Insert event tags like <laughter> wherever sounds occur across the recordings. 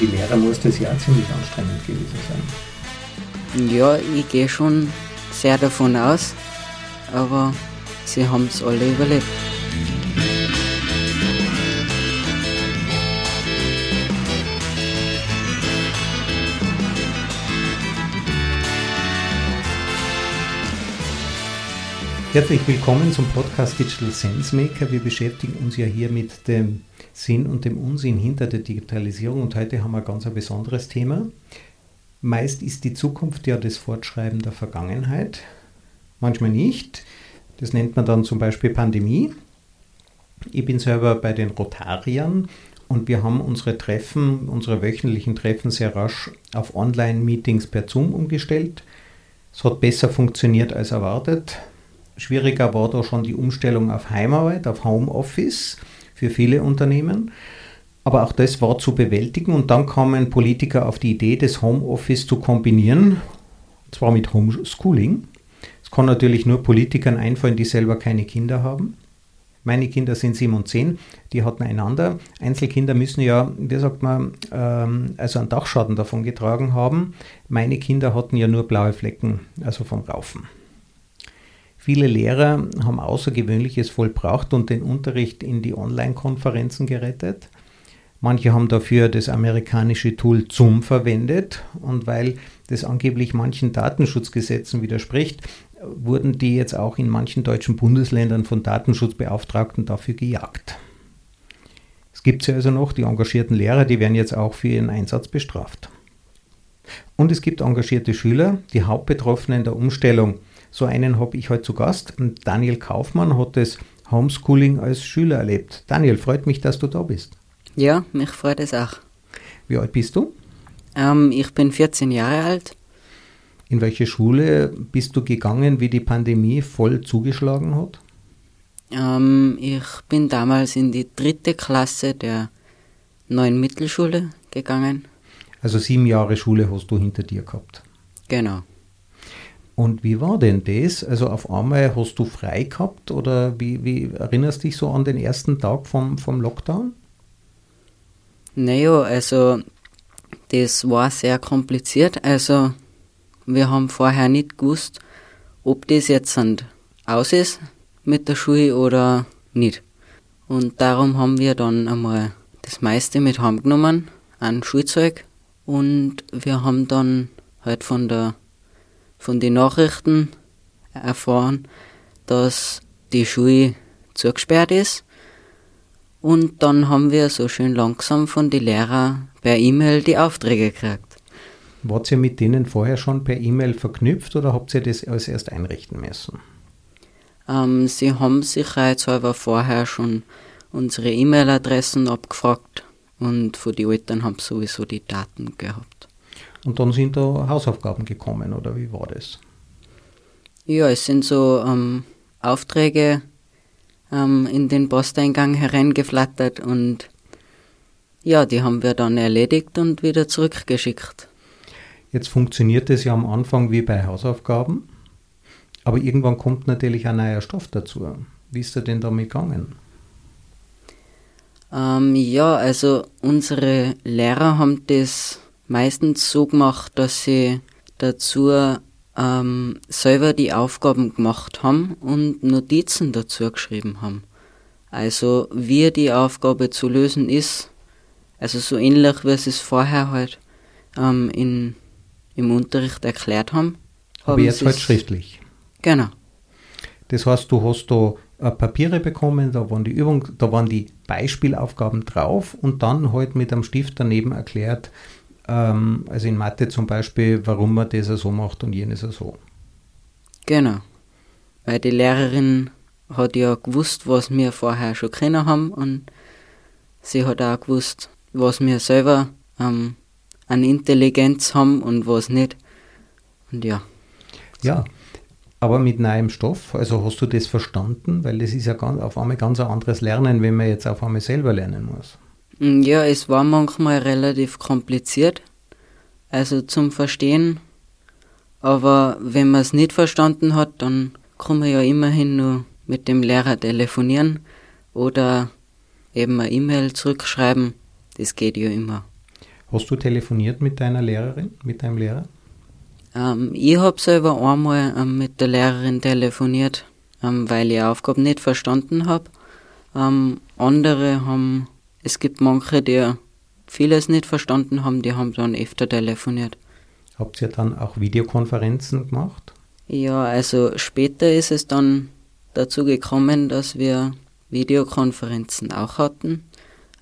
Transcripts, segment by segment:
die Lehrer muss das ja ziemlich anstrengend gewesen sein. Ja, ich gehe schon sehr davon aus, aber sie haben es alle überlebt. Herzlich willkommen zum Podcast Digital Sense Maker. Wir beschäftigen uns ja hier mit dem Sinn und dem Unsinn hinter der Digitalisierung und heute haben wir ganz ein besonderes Thema. Meist ist die Zukunft ja das Fortschreiben der Vergangenheit, manchmal nicht. Das nennt man dann zum Beispiel Pandemie. Ich bin selber bei den Rotariern und wir haben unsere Treffen, unsere wöchentlichen Treffen sehr rasch auf Online-Meetings per Zoom umgestellt. Es hat besser funktioniert als erwartet. Schwieriger war da schon die Umstellung auf Heimarbeit, auf Homeoffice für viele Unternehmen. Aber auch das war zu bewältigen und dann kamen Politiker auf die Idee, das Homeoffice zu kombinieren, zwar mit Homeschooling. Es kann natürlich nur Politikern einfallen, die selber keine Kinder haben. Meine Kinder sind sieben und zehn, die hatten einander. Einzelkinder müssen ja, wie sagt man, ähm, also einen Dachschaden davon getragen haben. Meine Kinder hatten ja nur blaue Flecken, also vom Raufen. Viele Lehrer haben Außergewöhnliches vollbracht und den Unterricht in die Online-Konferenzen gerettet. Manche haben dafür das amerikanische Tool Zoom verwendet und weil das angeblich manchen Datenschutzgesetzen widerspricht, wurden die jetzt auch in manchen deutschen Bundesländern von Datenschutzbeauftragten dafür gejagt. Es gibt ja also noch, die engagierten Lehrer, die werden jetzt auch für ihren Einsatz bestraft. Und es gibt engagierte Schüler, die Hauptbetroffenen der Umstellung so einen habe ich heute zu Gast. Daniel Kaufmann hat das Homeschooling als Schüler erlebt. Daniel, freut mich, dass du da bist. Ja, mich freut es auch. Wie alt bist du? Ähm, ich bin 14 Jahre alt. In welche Schule bist du gegangen, wie die Pandemie voll zugeschlagen hat? Ähm, ich bin damals in die dritte Klasse der neuen Mittelschule gegangen. Also sieben Jahre Schule hast du hinter dir gehabt. Genau. Und wie war denn das? Also auf einmal hast du frei gehabt oder wie, wie erinnerst dich so an den ersten Tag vom, vom Lockdown? Naja, also das war sehr kompliziert. Also wir haben vorher nicht gewusst, ob das jetzt aus ist mit der Schule oder nicht. Und darum haben wir dann einmal das meiste mit heimgenommen an Schulzeug und wir haben dann halt von der von den Nachrichten erfahren, dass die Schule zugesperrt ist. Und dann haben wir so schön langsam von den Lehrern per E-Mail die Aufträge gekriegt. Wart ihr mit denen vorher schon per E-Mail verknüpft oder habt ihr das als erst einrichten müssen? Ähm, sie haben sich halber vorher schon unsere E-Mail-Adressen abgefragt und von den Eltern haben sowieso die Daten gehabt. Und dann sind da Hausaufgaben gekommen, oder wie war das? Ja, es sind so ähm, Aufträge ähm, in den Posteingang hereingeflattert und ja, die haben wir dann erledigt und wieder zurückgeschickt. Jetzt funktioniert es ja am Anfang wie bei Hausaufgaben, aber irgendwann kommt natürlich ein neuer Stoff dazu. Wie ist er denn damit gegangen? Ähm, ja, also unsere Lehrer haben das meistens so gemacht, dass sie dazu ähm, selber die Aufgaben gemacht haben und Notizen dazu geschrieben haben. Also wie die Aufgabe zu lösen ist, also so ähnlich wie sie es vorher halt ähm, in, im Unterricht erklärt haben. Aber haben jetzt halt schriftlich. Genau. Das heißt, du hast da äh, Papiere bekommen, da waren die Übung, da waren die Beispielaufgaben drauf und dann halt mit einem Stift daneben erklärt, ähm, also in Mathe zum Beispiel, warum man das so macht und jenes so. Genau. Weil die Lehrerin hat ja gewusst, was wir vorher schon kennen haben und sie hat auch gewusst, was wir selber ähm, an Intelligenz haben und was nicht. Und ja. Ja, aber mit neuem Stoff, also hast du das verstanden? Weil das ist ja ganz, auf einmal ganz ein anderes Lernen, wenn man jetzt auf einmal selber lernen muss. Mm, ja, es war manchmal relativ kompliziert, also zum Verstehen. Aber wenn man es nicht verstanden hat, dann kann man ja immerhin nur mit dem Lehrer telefonieren oder eben eine E-Mail zurückschreiben. Das geht ja immer. Hast du telefoniert mit deiner Lehrerin, mit deinem Lehrer? Ähm, ich habe selber einmal ähm, mit der Lehrerin telefoniert, ähm, weil ich Aufgaben nicht verstanden habe. Ähm, andere haben, es gibt manche, die vieles nicht verstanden haben, die haben dann öfter telefoniert. Habt ihr dann auch Videokonferenzen gemacht? Ja, also später ist es dann dazu gekommen, dass wir Videokonferenzen auch hatten.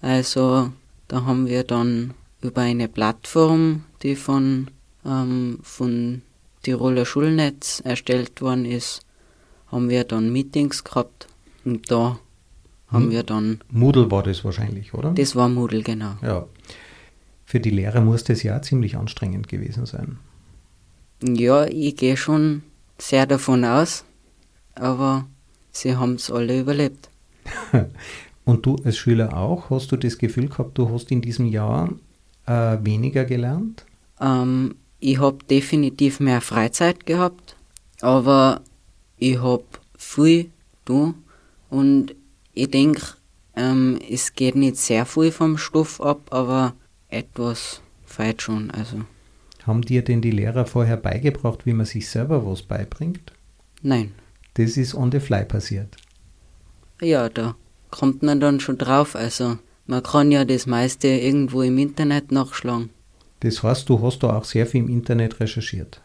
Also da haben wir dann über eine Plattform, die von, ähm, von Tiroler Schulnetz erstellt worden ist, haben wir dann Meetings gehabt und da haben hm. wir dann. Moodle war das wahrscheinlich, oder? Das war Moodle, genau. Ja. Für die Lehrer muss das ja ziemlich anstrengend gewesen sein. Ja, ich gehe schon sehr davon aus, aber sie haben es alle überlebt. <laughs> Und du als Schüler auch? Hast du das Gefühl gehabt, du hast in diesem Jahr äh, weniger gelernt? Ähm, ich habe definitiv mehr Freizeit gehabt, aber ich habe viel du und ich denke, ähm, es geht nicht sehr viel vom Stoff ab, aber etwas feit schon. Also. Haben dir denn die Lehrer vorher beigebracht, wie man sich selber was beibringt? Nein. Das ist on the fly passiert. Ja, da kommt man dann schon drauf. Also man kann ja das meiste irgendwo im Internet nachschlagen. Das heißt, du hast da auch sehr viel im Internet recherchiert.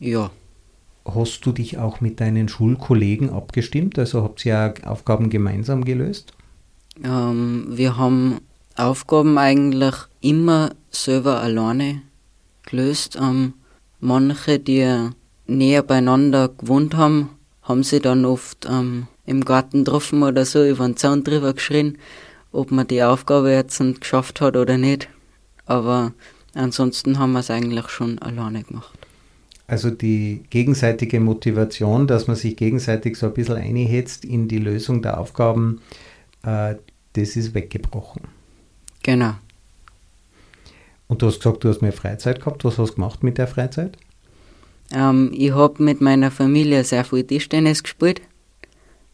Ja. Hast du dich auch mit deinen Schulkollegen abgestimmt? Also habt ihr ja Aufgaben gemeinsam gelöst? Ähm, wir haben Aufgaben eigentlich immer selber alleine gelöst. Ähm, manche, die näher beieinander gewohnt haben, haben sie dann oft ähm, im Garten getroffen oder so über den Zaun drüber geschrien, ob man die Aufgabe jetzt geschafft hat oder nicht. Aber ansonsten haben wir es eigentlich schon alleine gemacht. Also die gegenseitige Motivation, dass man sich gegenseitig so ein bisschen einhetzt in die Lösung der Aufgaben, äh, das ist weggebrochen. Genau. Und du hast gesagt, du hast mehr Freizeit gehabt. Was hast du gemacht mit der Freizeit? Ähm, ich habe mit meiner Familie sehr viel Tischtennis gespielt.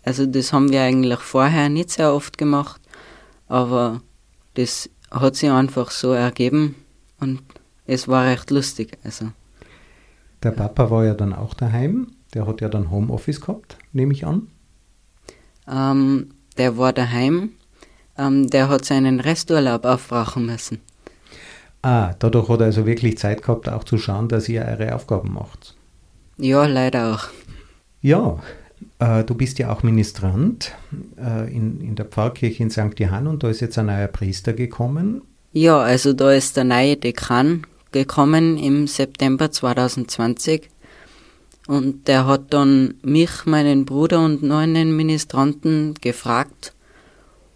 Also das haben wir eigentlich vorher nicht sehr oft gemacht, aber das hat sich einfach so ergeben und es war recht lustig. Also. Der Papa war ja dann auch daheim, der hat ja dann Homeoffice gehabt, nehme ich an. Ähm, der war daheim, ähm, der hat seinen Resturlaub aufbrauchen müssen. Ah, dadurch hat er also wirklich Zeit gehabt, auch zu schauen, dass ihr eure Aufgaben macht. Ja, leider auch. Ja, äh, du bist ja auch Ministrant äh, in, in der Pfarrkirche in St. Johann und da ist jetzt ein neuer Priester gekommen. Ja, also da ist der neue Dekan gekommen im September 2020 und der hat dann mich, meinen Bruder und einen Ministranten gefragt,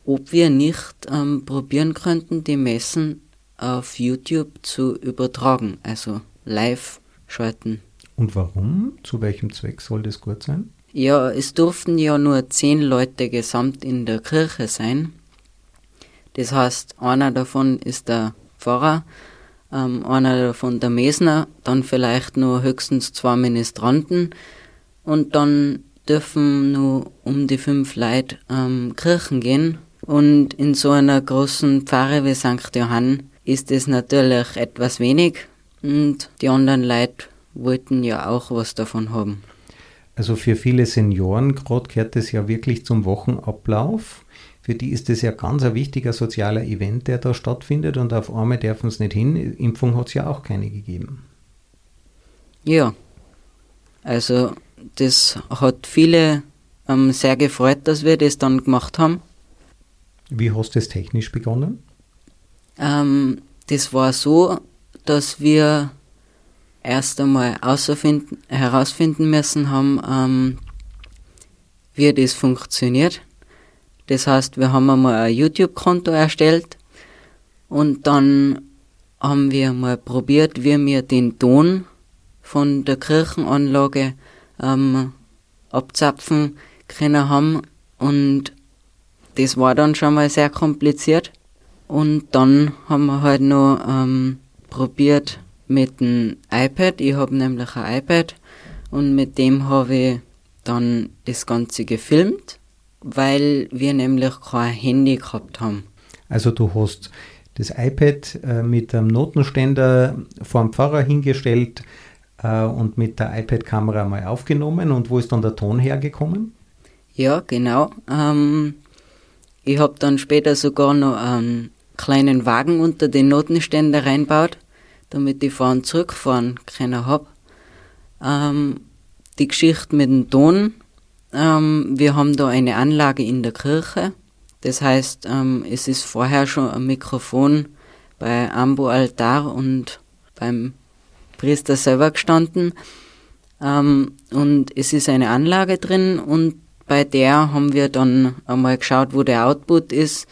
ob wir nicht ähm, probieren könnten, die Messen auf YouTube zu übertragen, also live schalten. Und warum? Zu welchem Zweck soll das gut sein? Ja, es durften ja nur zehn Leute gesamt in der Kirche sein. Das heißt, einer davon ist der Pfarrer, ähm, einer davon der Mesner, dann vielleicht nur höchstens zwei Ministranten und dann dürfen nur um die fünf Leute ähm, Kirchen gehen. Und in so einer großen Pfarre wie St. Johann ist es natürlich etwas wenig und die anderen Leute wollten ja auch was davon haben. Also für viele Senioren gerade gehört es ja wirklich zum Wochenablauf. Für die ist es ja ganz ein wichtiger sozialer Event, der da stattfindet und auf einmal dürfen es nicht hin. Impfung hat es ja auch keine gegeben. Ja, also das hat viele ähm, sehr gefreut, dass wir das dann gemacht haben. Wie hast du es technisch begonnen? Ähm, das war so, dass wir erst einmal herausfinden müssen haben, ähm, wie das funktioniert. Das heißt, wir haben einmal ein YouTube-Konto erstellt und dann haben wir mal probiert, wie wir den Ton von der Kirchenanlage ähm, abzapfen können haben und das war dann schon mal sehr kompliziert. Und dann haben wir halt noch ähm, probiert, mit dem iPad. Ich habe nämlich ein iPad und mit dem habe ich dann das Ganze gefilmt, weil wir nämlich kein Handy gehabt haben. Also du hast das iPad äh, mit einem Notenständer vor dem Pfarrer hingestellt äh, und mit der iPad-Kamera mal aufgenommen. Und wo ist dann der Ton hergekommen? Ja, genau. Ähm, ich habe dann später sogar noch einen kleinen Wagen unter den Notenständer reinbaut, damit ich fahren zurückfahren können hab. Ähm, die Geschichte mit dem Ton. Ähm, wir haben da eine Anlage in der Kirche. Das heißt, ähm, es ist vorher schon ein Mikrofon bei Ambo Altar und beim Priester selber gestanden. Ähm, und es ist eine Anlage drin und bei der haben wir dann einmal geschaut, wo der Output ist.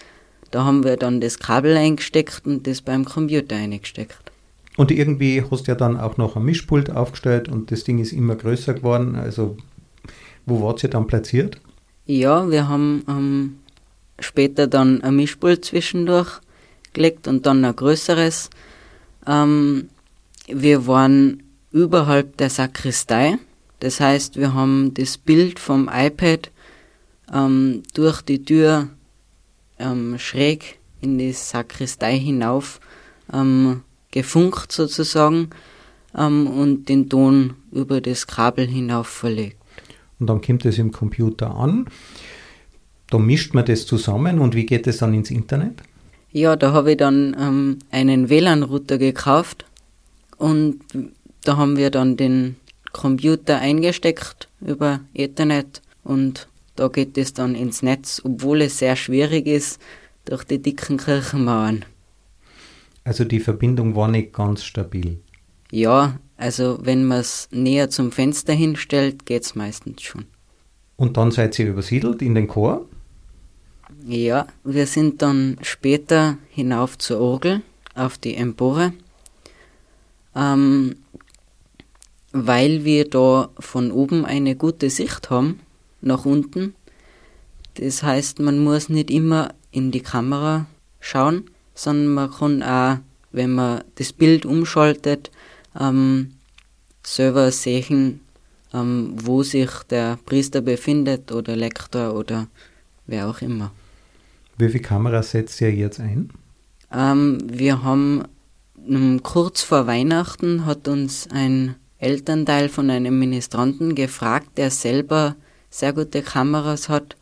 Da haben wir dann das Kabel eingesteckt und das beim Computer eingesteckt. Und irgendwie hast du ja dann auch noch ein Mischpult aufgestellt und das Ding ist immer größer geworden. Also, wo wart ihr dann platziert? Ja, wir haben ähm, später dann ein Mischpult zwischendurch gelegt und dann ein größeres. Ähm, wir waren überhalb der Sakristei. Das heißt, wir haben das Bild vom iPad ähm, durch die Tür ähm, schräg in die Sakristei hinauf ähm, gefunkt sozusagen ähm, und den Ton über das Kabel hinauf verlegt. Und dann kommt es im Computer an. Da mischt man das zusammen und wie geht es dann ins Internet? Ja, da habe ich dann ähm, einen WLAN-Router gekauft und da haben wir dann den Computer eingesteckt über Ethernet und da geht es dann ins Netz, obwohl es sehr schwierig ist durch die dicken Kirchenmauern. Also die Verbindung war nicht ganz stabil. Ja, also wenn man es näher zum Fenster hinstellt, geht es meistens schon. Und dann seid ihr übersiedelt in den Chor? Ja, wir sind dann später hinauf zur Orgel auf die Empore. Ähm, weil wir da von oben eine gute Sicht haben, nach unten. Das heißt, man muss nicht immer in die Kamera schauen, sondern man kann auch, wenn man das Bild umschaltet, ähm, selber sehen, ähm, wo sich der Priester befindet oder Lektor oder wer auch immer. Wie viele Kameras setzt ihr jetzt ein? Ähm, wir haben ähm, kurz vor Weihnachten hat uns ein Elternteil von einem Ministranten gefragt, der selber sehr gute Kameras hat,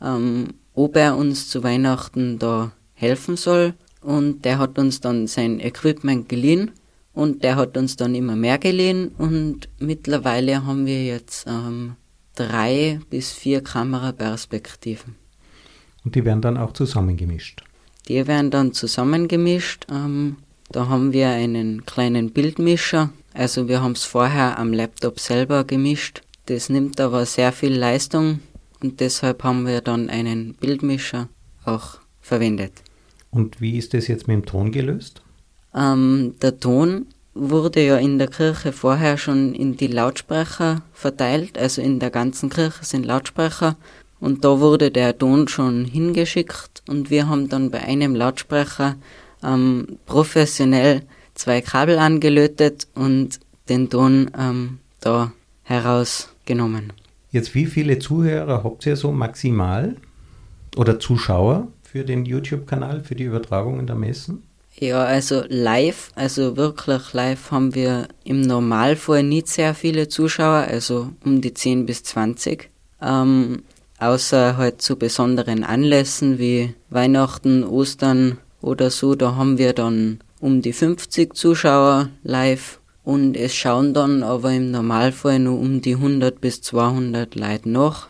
ähm, ob er uns zu Weihnachten da helfen soll. Und der hat uns dann sein Equipment geliehen und der hat uns dann immer mehr geliehen und mittlerweile haben wir jetzt ähm, drei bis vier Kameraperspektiven. Und die werden dann auch zusammengemischt? Die werden dann zusammengemischt. Ähm, da haben wir einen kleinen Bildmischer, also wir haben es vorher am Laptop selber gemischt. Das nimmt aber sehr viel Leistung und deshalb haben wir dann einen Bildmischer auch verwendet. Und wie ist das jetzt mit dem Ton gelöst? Ähm, der Ton wurde ja in der Kirche vorher schon in die Lautsprecher verteilt, also in der ganzen Kirche sind Lautsprecher. Und da wurde der Ton schon hingeschickt. Und wir haben dann bei einem Lautsprecher ähm, professionell zwei Kabel angelötet und den Ton ähm, da herausgenommen. Jetzt, wie viele Zuhörer habt ihr so maximal? Oder Zuschauer für den YouTube-Kanal, für die Übertragungen der Messen? Ja, also live, also wirklich live haben wir im Normalfall nicht sehr viele Zuschauer, also um die 10 bis 20. Ähm, außer halt zu besonderen Anlässen wie Weihnachten, Ostern oder so, da haben wir dann um die 50 Zuschauer live und es schauen dann aber im Normalfall nur um die 100 bis 200 Leute nach.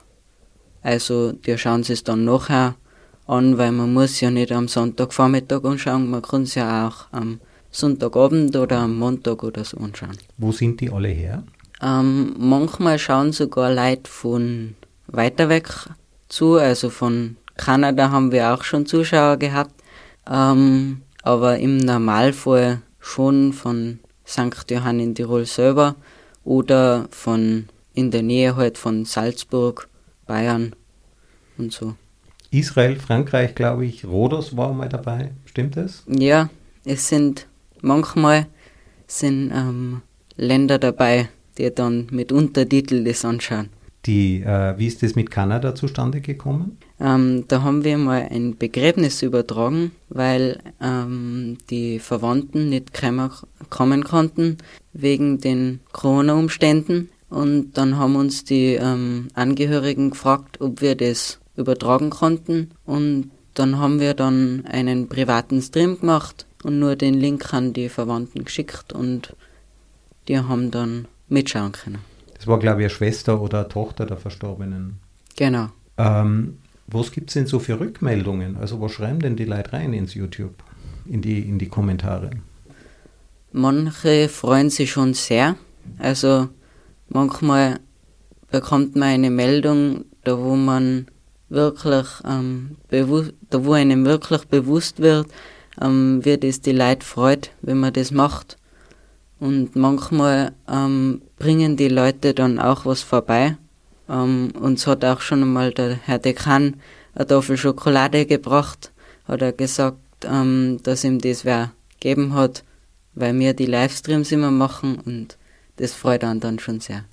Also die schauen es dann nachher an, weil man muss ja nicht am Sonntagvormittag anschauen, man kann es ja auch am Sonntagabend oder am Montag oder so anschauen. Wo sind die alle her? Ähm, manchmal schauen sogar Leute von weiter weg zu, also von Kanada haben wir auch schon Zuschauer gehabt. Ähm, aber im Normalfall schon von St. Johann in Tirol selber oder von in der Nähe halt von Salzburg, Bayern und so. Israel, Frankreich, glaube ich, Rhodos war mal dabei, stimmt das? Ja, es sind manchmal sind ähm, Länder dabei, die dann mit Untertitel das anschauen. Die, äh, wie ist das mit Kanada zustande gekommen? Ähm, da haben wir mal ein Begräbnis übertragen, weil ähm, die Verwandten nicht kommen konnten wegen den Corona-Umständen. Und dann haben uns die ähm, Angehörigen gefragt, ob wir das übertragen konnten. Und dann haben wir dann einen privaten Stream gemacht und nur den Link an die Verwandten geschickt und die haben dann mitschauen können. Das war, glaube ich, eine Schwester oder eine Tochter der Verstorbenen. Genau. Ähm, was gibt es denn so für Rückmeldungen? Also was schreiben denn die Leute rein ins YouTube, in die, in die Kommentare? Manche freuen sich schon sehr. Also manchmal bekommt man eine Meldung, da wo man wirklich ähm, da wo einem wirklich bewusst wird, ähm, wie das die Leute freut, wenn man das macht. Und manchmal ähm, bringen die Leute dann auch was vorbei. Ähm, uns hat auch schon einmal der Herr Dekan eine Tafel Schokolade gebracht, hat er gesagt, ähm, dass ihm das wer geben hat, weil wir die Livestreams immer machen und das freut einen dann schon sehr.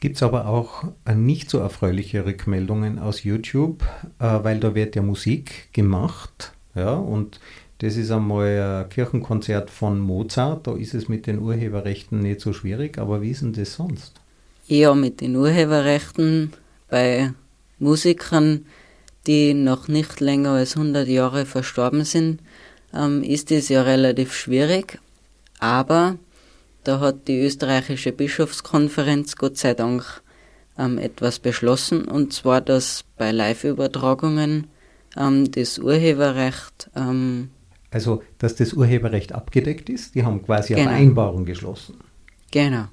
Gibt es aber auch äh, nicht so erfreuliche Rückmeldungen aus YouTube, äh, weil da wird ja Musik gemacht, ja, und das ist einmal ein Kirchenkonzert von Mozart, da ist es mit den Urheberrechten nicht so schwierig, aber wie ist denn das sonst? Ja, mit den Urheberrechten bei Musikern, die noch nicht länger als 100 Jahre verstorben sind, ähm, ist es ja relativ schwierig. Aber da hat die österreichische Bischofskonferenz Gott sei Dank ähm, etwas beschlossen, und zwar, dass bei Live-Übertragungen ähm, das Urheberrecht. Ähm, also, dass das Urheberrecht abgedeckt ist, die haben quasi genau. eine Vereinbarung geschlossen. Genau.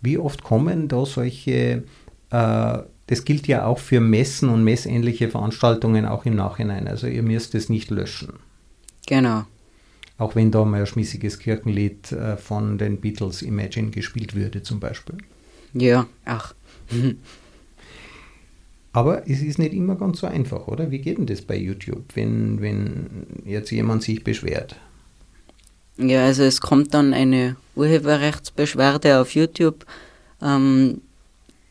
Wie oft kommen da solche, äh, das gilt ja auch für Messen und messähnliche Veranstaltungen auch im Nachhinein. Also ihr müsst es nicht löschen. Genau. Auch wenn da mal ein schmissiges Kirchenlied äh, von den Beatles Imagine gespielt würde zum Beispiel. Ja, ach. Aber es ist nicht immer ganz so einfach, oder? Wie geht denn das bei YouTube, wenn, wenn jetzt jemand sich beschwert? Ja, also es kommt dann eine Urheberrechtsbeschwerde auf YouTube, ähm,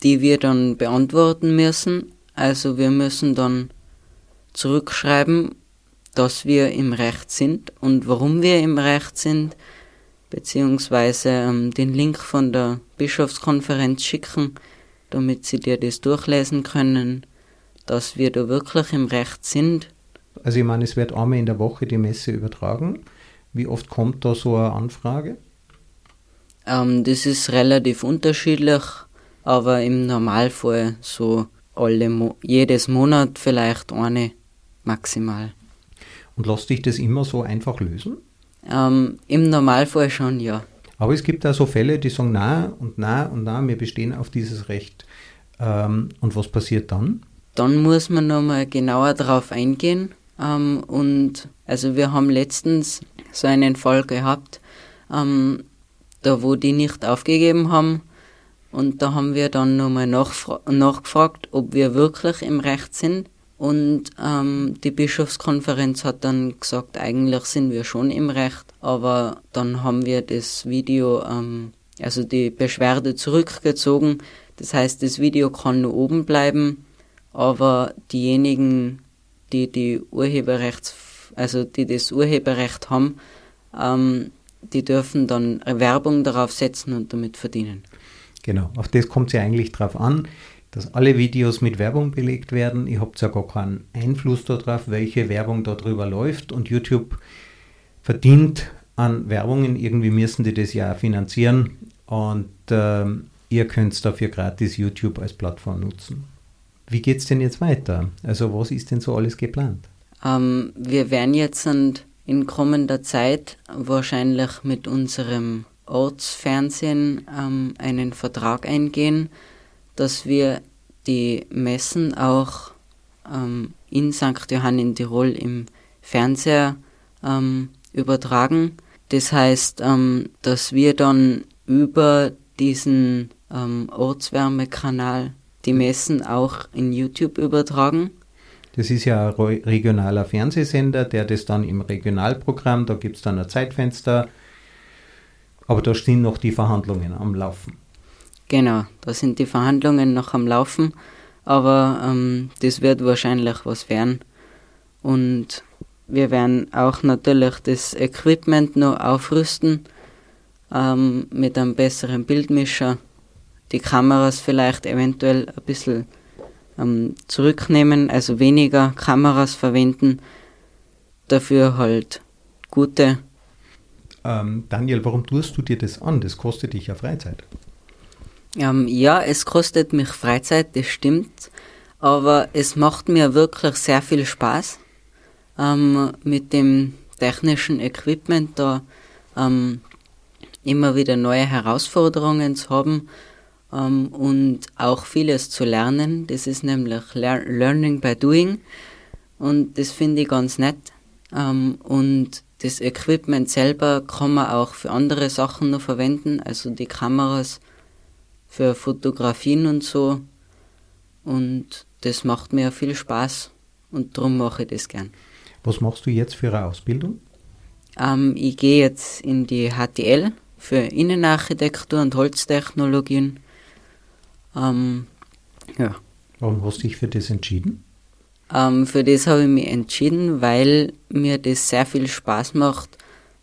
die wir dann beantworten müssen. Also wir müssen dann zurückschreiben, dass wir im Recht sind und warum wir im Recht sind, beziehungsweise ähm, den Link von der Bischofskonferenz schicken, damit sie dir das durchlesen können, dass wir da wirklich im Recht sind. Also ich meine, es wird einmal in der Woche die Messe übertragen. Wie oft kommt da so eine Anfrage? Ähm, das ist relativ unterschiedlich, aber im Normalfall so alle Mo jedes Monat vielleicht eine maximal. Und lässt dich das immer so einfach lösen? Ähm, Im Normalfall schon, ja. Aber es gibt da so Fälle, die sagen, na und na und na, wir bestehen auf dieses Recht. Ähm, und was passiert dann? Dann muss man nochmal genauer darauf eingehen. Ähm, und also wir haben letztens so einen Fall gehabt, ähm, da wo die nicht aufgegeben haben. Und da haben wir dann nochmal nachgefragt, ob wir wirklich im Recht sind. Und ähm, die Bischofskonferenz hat dann gesagt, eigentlich sind wir schon im Recht, aber dann haben wir das Video, ähm, also die Beschwerde zurückgezogen. Das heißt, das Video kann nur oben bleiben, aber diejenigen, die die Urheberrechts, also die das Urheberrecht haben, ähm, die dürfen dann Werbung darauf setzen und damit verdienen. Genau, auf das kommt es ja eigentlich drauf an, dass alle Videos mit Werbung belegt werden. Ihr habt ja gar keinen Einfluss darauf, welche Werbung darüber läuft und YouTube verdient an Werbungen. Irgendwie müssen die das ja finanzieren und ähm, ihr könnt dafür gratis YouTube als Plattform nutzen. Wie geht es denn jetzt weiter? Also was ist denn so alles geplant? Ähm, wir werden jetzt in kommender Zeit wahrscheinlich mit unserem Ortsfernsehen ähm, einen Vertrag eingehen, dass wir die Messen auch ähm, in St. Johann in Tirol im Fernseher ähm, übertragen. Das heißt, ähm, dass wir dann über diesen ähm, Ortswärmekanal die Messen auch in YouTube übertragen. Das ist ja ein regionaler Fernsehsender, der das dann im Regionalprogramm, da gibt es dann ein Zeitfenster, aber da stehen noch die Verhandlungen am Laufen. Genau, da sind die Verhandlungen noch am Laufen, aber ähm, das wird wahrscheinlich was werden. Und wir werden auch natürlich das Equipment noch aufrüsten ähm, mit einem besseren Bildmischer. Die Kameras vielleicht eventuell ein bisschen ähm, zurücknehmen, also weniger Kameras verwenden, dafür halt gute. Ähm, Daniel, warum tust du dir das an? Das kostet dich ja Freizeit. Ähm, ja, es kostet mich Freizeit, das stimmt, aber es macht mir wirklich sehr viel Spaß ähm, mit dem technischen Equipment da ähm, immer wieder neue Herausforderungen zu haben ähm, und auch vieles zu lernen. Das ist nämlich Lear Learning by Doing und das finde ich ganz nett. Ähm, und das Equipment selber kann man auch für andere Sachen noch verwenden, also die Kameras für Fotografien und so. Und das macht mir viel Spaß und darum mache ich das gern. Was machst du jetzt für eine Ausbildung? Ähm, ich gehe jetzt in die HTL für Innenarchitektur und Holztechnologien. Ähm, ja. Warum hast du dich für das entschieden? Ähm, für das habe ich mich entschieden, weil mir das sehr viel Spaß macht,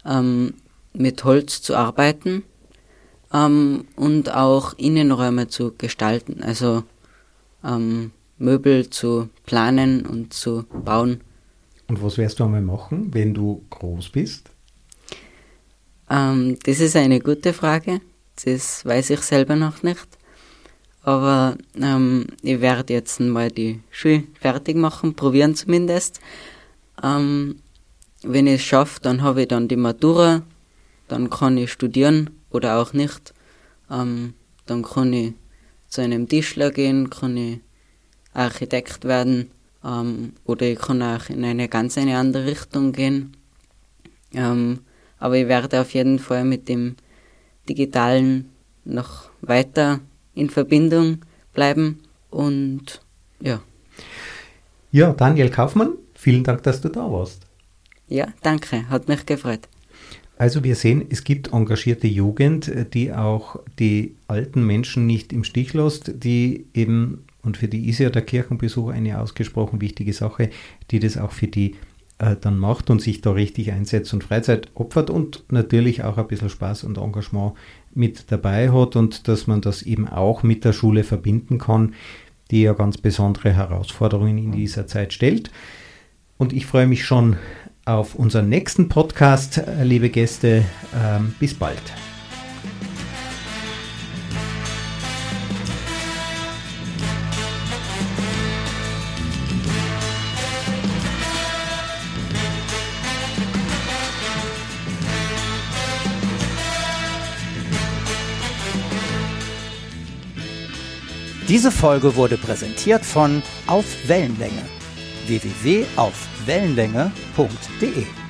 ähm, mit Holz zu arbeiten ähm, und auch Innenräume zu gestalten, also ähm, Möbel zu planen und zu bauen. Und was wirst du einmal machen, wenn du groß bist? Ähm, das ist eine gute Frage. Das weiß ich selber noch nicht. Aber ähm, ich werde jetzt mal die Schule fertig machen, probieren zumindest. Ähm, wenn ich es schaffe, dann habe ich dann die Matura, dann kann ich studieren oder auch nicht. Ähm, dann kann ich zu einem Tischler gehen, kann ich Architekt werden ähm, oder ich kann auch in eine ganz eine andere Richtung gehen. Ähm, aber ich werde auf jeden Fall mit dem Digitalen noch weiter in Verbindung bleiben und ja. Ja, Daniel Kaufmann, vielen Dank, dass du da warst. Ja, danke, hat mich gefreut. Also wir sehen, es gibt engagierte Jugend, die auch die alten Menschen nicht im Stich lässt, die eben, und für die ist ja der Kirchenbesuch eine ausgesprochen wichtige Sache, die das auch für die äh, dann macht und sich da richtig einsetzt und Freizeit opfert und natürlich auch ein bisschen Spaß und Engagement mit dabei hat und dass man das eben auch mit der Schule verbinden kann, die ja ganz besondere Herausforderungen in dieser Zeit stellt. Und ich freue mich schon auf unseren nächsten Podcast, liebe Gäste. Ähm, bis bald. Diese Folge wurde präsentiert von Auf Wellenlänge www.aufwellenlänge.de